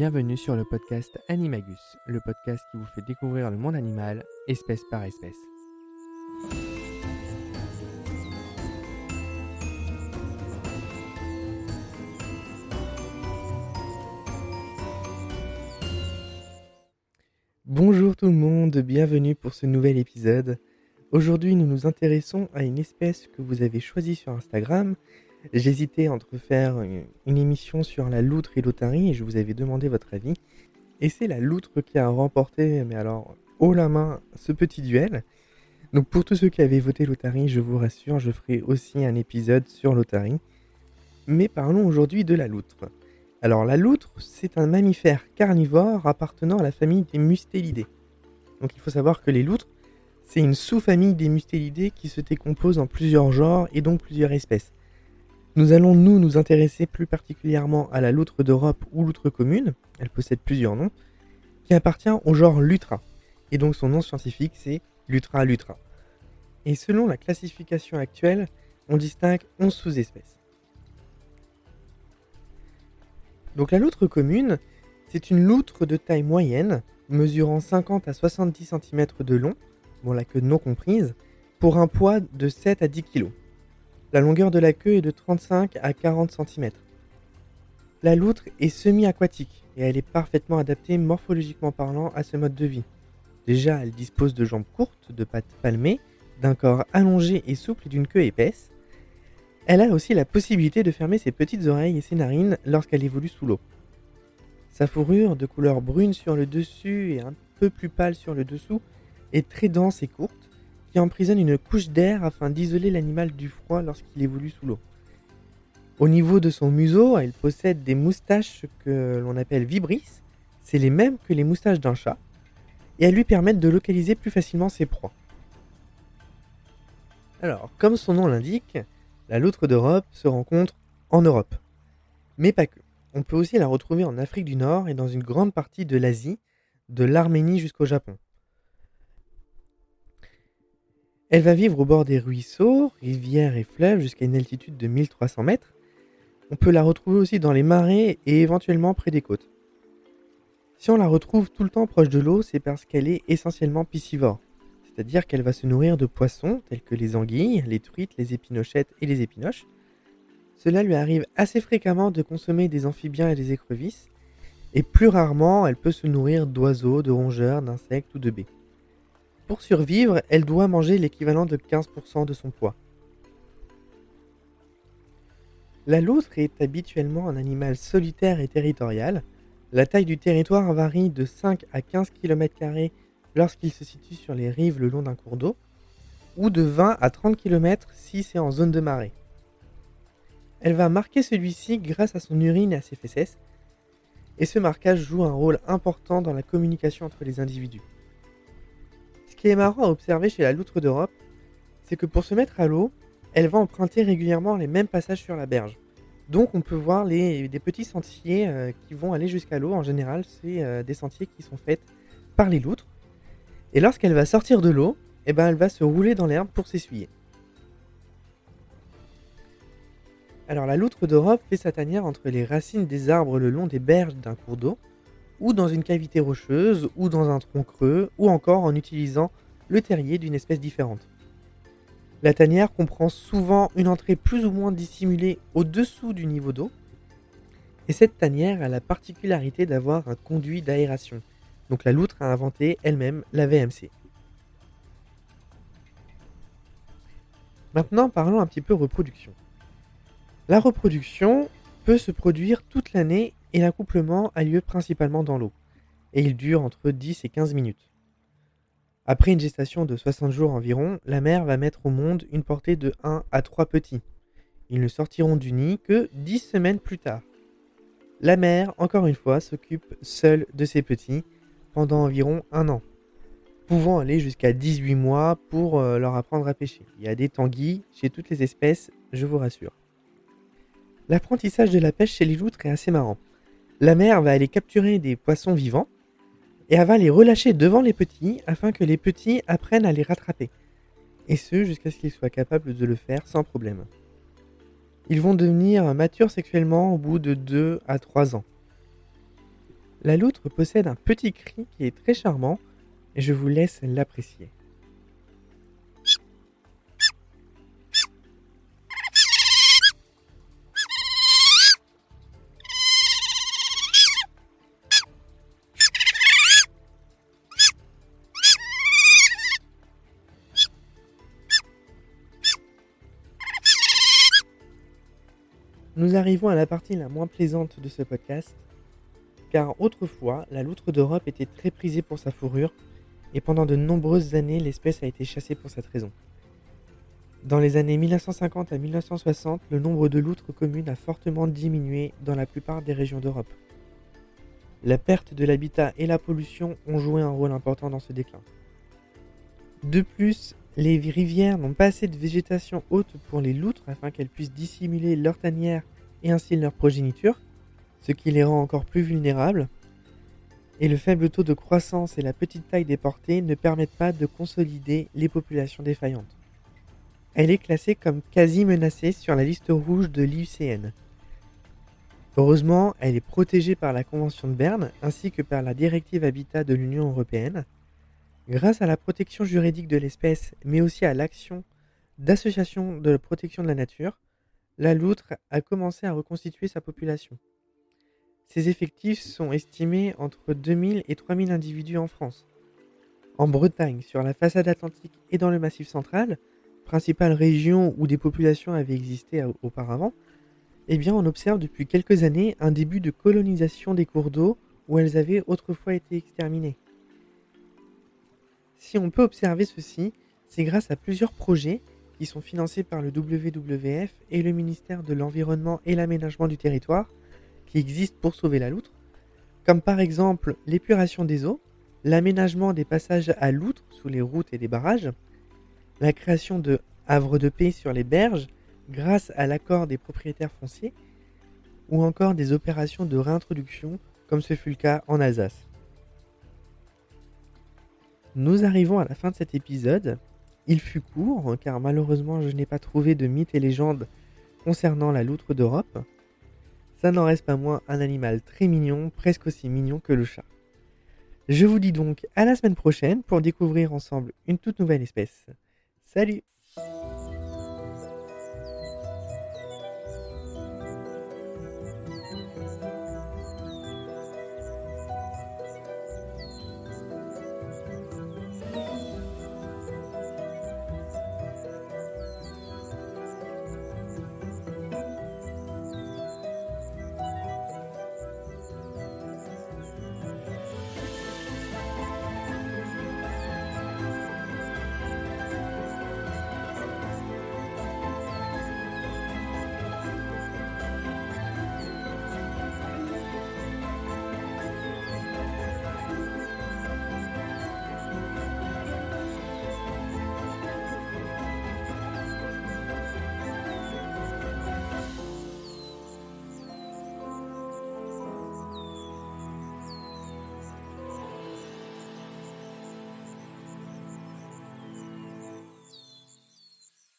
Bienvenue sur le podcast Animagus, le podcast qui vous fait découvrir le monde animal, espèce par espèce. Bonjour tout le monde, bienvenue pour ce nouvel épisode. Aujourd'hui nous nous intéressons à une espèce que vous avez choisie sur Instagram J'hésitais entre faire une émission sur la loutre et l'otarie et je vous avais demandé votre avis. Et c'est la loutre qui a remporté, mais alors haut la main, ce petit duel. Donc pour tous ceux qui avaient voté l'otarie, je vous rassure, je ferai aussi un épisode sur l'otarie. Mais parlons aujourd'hui de la loutre. Alors la loutre, c'est un mammifère carnivore appartenant à la famille des mustélidés. Donc il faut savoir que les loutres, c'est une sous-famille des mustélidés qui se décompose en plusieurs genres et donc plusieurs espèces. Nous allons nous intéresser plus particulièrement à la loutre d'Europe ou loutre commune, elle possède plusieurs noms, qui appartient au genre Lutra. Et donc son nom scientifique c'est Lutra lutra. Et selon la classification actuelle, on distingue 11 sous-espèces. Donc la loutre commune, c'est une loutre de taille moyenne, mesurant 50 à 70 cm de long, bon la queue non comprise, pour un poids de 7 à 10 kg. La longueur de la queue est de 35 à 40 cm. La loutre est semi-aquatique et elle est parfaitement adaptée morphologiquement parlant à ce mode de vie. Déjà, elle dispose de jambes courtes, de pattes palmées, d'un corps allongé et souple et d'une queue épaisse. Elle a aussi la possibilité de fermer ses petites oreilles et ses narines lorsqu'elle évolue sous l'eau. Sa fourrure, de couleur brune sur le dessus et un peu plus pâle sur le dessous, est très dense et courte qui emprisonne une couche d'air afin d'isoler l'animal du froid lorsqu'il évolue sous l'eau. Au niveau de son museau, elle possède des moustaches que l'on appelle vibrisses. C'est les mêmes que les moustaches d'un chat. Et elles lui permettent de localiser plus facilement ses proies. Alors, comme son nom l'indique, la loutre d'Europe se rencontre en Europe. Mais pas que. On peut aussi la retrouver en Afrique du Nord et dans une grande partie de l'Asie, de l'Arménie jusqu'au Japon. Elle va vivre au bord des ruisseaux, rivières et fleuves jusqu'à une altitude de 1300 mètres. On peut la retrouver aussi dans les marais et éventuellement près des côtes. Si on la retrouve tout le temps proche de l'eau, c'est parce qu'elle est essentiellement piscivore, c'est-à-dire qu'elle va se nourrir de poissons tels que les anguilles, les truites, les épinochettes et les épinoches. Cela lui arrive assez fréquemment de consommer des amphibiens et des écrevisses, et plus rarement elle peut se nourrir d'oiseaux, de rongeurs, d'insectes ou de baies. Pour survivre, elle doit manger l'équivalent de 15% de son poids. La loutre est habituellement un animal solitaire et territorial. La taille du territoire varie de 5 à 15 km lorsqu'il se situe sur les rives le long d'un cours d'eau, ou de 20 à 30 km si c'est en zone de marée. Elle va marquer celui-ci grâce à son urine et à ses fesses, et ce marquage joue un rôle important dans la communication entre les individus qui est marrant à observer chez la loutre d'Europe, c'est que pour se mettre à l'eau, elle va emprunter régulièrement les mêmes passages sur la berge. Donc on peut voir des petits sentiers euh, qui vont aller jusqu'à l'eau. En général, c'est euh, des sentiers qui sont faits par les loutres. Et lorsqu'elle va sortir de l'eau, eh ben, elle va se rouler dans l'herbe pour s'essuyer. Alors la loutre d'Europe fait sa tanière entre les racines des arbres le long des berges d'un cours d'eau ou dans une cavité rocheuse, ou dans un tronc creux, ou encore en utilisant le terrier d'une espèce différente. La tanière comprend souvent une entrée plus ou moins dissimulée au-dessous du niveau d'eau, et cette tanière a la particularité d'avoir un conduit d'aération. Donc la loutre a inventé elle-même la VMC. Maintenant parlons un petit peu reproduction. La reproduction peut se produire toute l'année et l'accouplement a lieu principalement dans l'eau, et il dure entre 10 et 15 minutes. Après une gestation de 60 jours environ, la mère va mettre au monde une portée de 1 à 3 petits. Ils ne sortiront du nid que 10 semaines plus tard. La mère, encore une fois, s'occupe seule de ses petits pendant environ un an, pouvant aller jusqu'à 18 mois pour euh, leur apprendre à pêcher. Il y a des tanguis chez toutes les espèces, je vous rassure. L'apprentissage de la pêche chez les loutres est assez marrant. La mère va aller capturer des poissons vivants et elle va les relâcher devant les petits afin que les petits apprennent à les rattraper. Et ce, jusqu'à ce qu'ils soient capables de le faire sans problème. Ils vont devenir matures sexuellement au bout de 2 à 3 ans. La loutre possède un petit cri qui est très charmant et je vous laisse l'apprécier. Nous arrivons à la partie la moins plaisante de ce podcast, car autrefois, la loutre d'Europe était très prisée pour sa fourrure, et pendant de nombreuses années, l'espèce a été chassée pour cette raison. Dans les années 1950 à 1960, le nombre de loutres communes a fortement diminué dans la plupart des régions d'Europe. La perte de l'habitat et la pollution ont joué un rôle important dans ce déclin. De plus, les rivières n'ont pas assez de végétation haute pour les loutres afin qu'elles puissent dissimuler leur tanière et ainsi leur progéniture, ce qui les rend encore plus vulnérables. Et le faible taux de croissance et la petite taille des portées ne permettent pas de consolider les populations défaillantes. Elle est classée comme quasi menacée sur la liste rouge de l'IUCN. Heureusement, elle est protégée par la Convention de Berne ainsi que par la Directive Habitat de l'Union européenne, Grâce à la protection juridique de l'espèce, mais aussi à l'action d'associations de protection de la nature, la loutre a commencé à reconstituer sa population. Ses effectifs sont estimés entre 2000 et 3000 individus en France. En Bretagne, sur la façade atlantique et dans le Massif central, principale région où des populations avaient existé auparavant, eh on observe depuis quelques années un début de colonisation des cours d'eau où elles avaient autrefois été exterminées. Si on peut observer ceci, c'est grâce à plusieurs projets qui sont financés par le WWF et le ministère de l'Environnement et l'Aménagement du Territoire, qui existent pour sauver la loutre, comme par exemple l'épuration des eaux, l'aménagement des passages à loutre sous les routes et les barrages, la création de havres de paix sur les berges grâce à l'accord des propriétaires fonciers, ou encore des opérations de réintroduction comme ce fut le cas en Alsace. Nous arrivons à la fin de cet épisode. Il fut court, car malheureusement je n'ai pas trouvé de mythes et légendes concernant la loutre d'Europe. Ça n'en reste pas moins un animal très mignon, presque aussi mignon que le chat. Je vous dis donc à la semaine prochaine pour découvrir ensemble une toute nouvelle espèce. Salut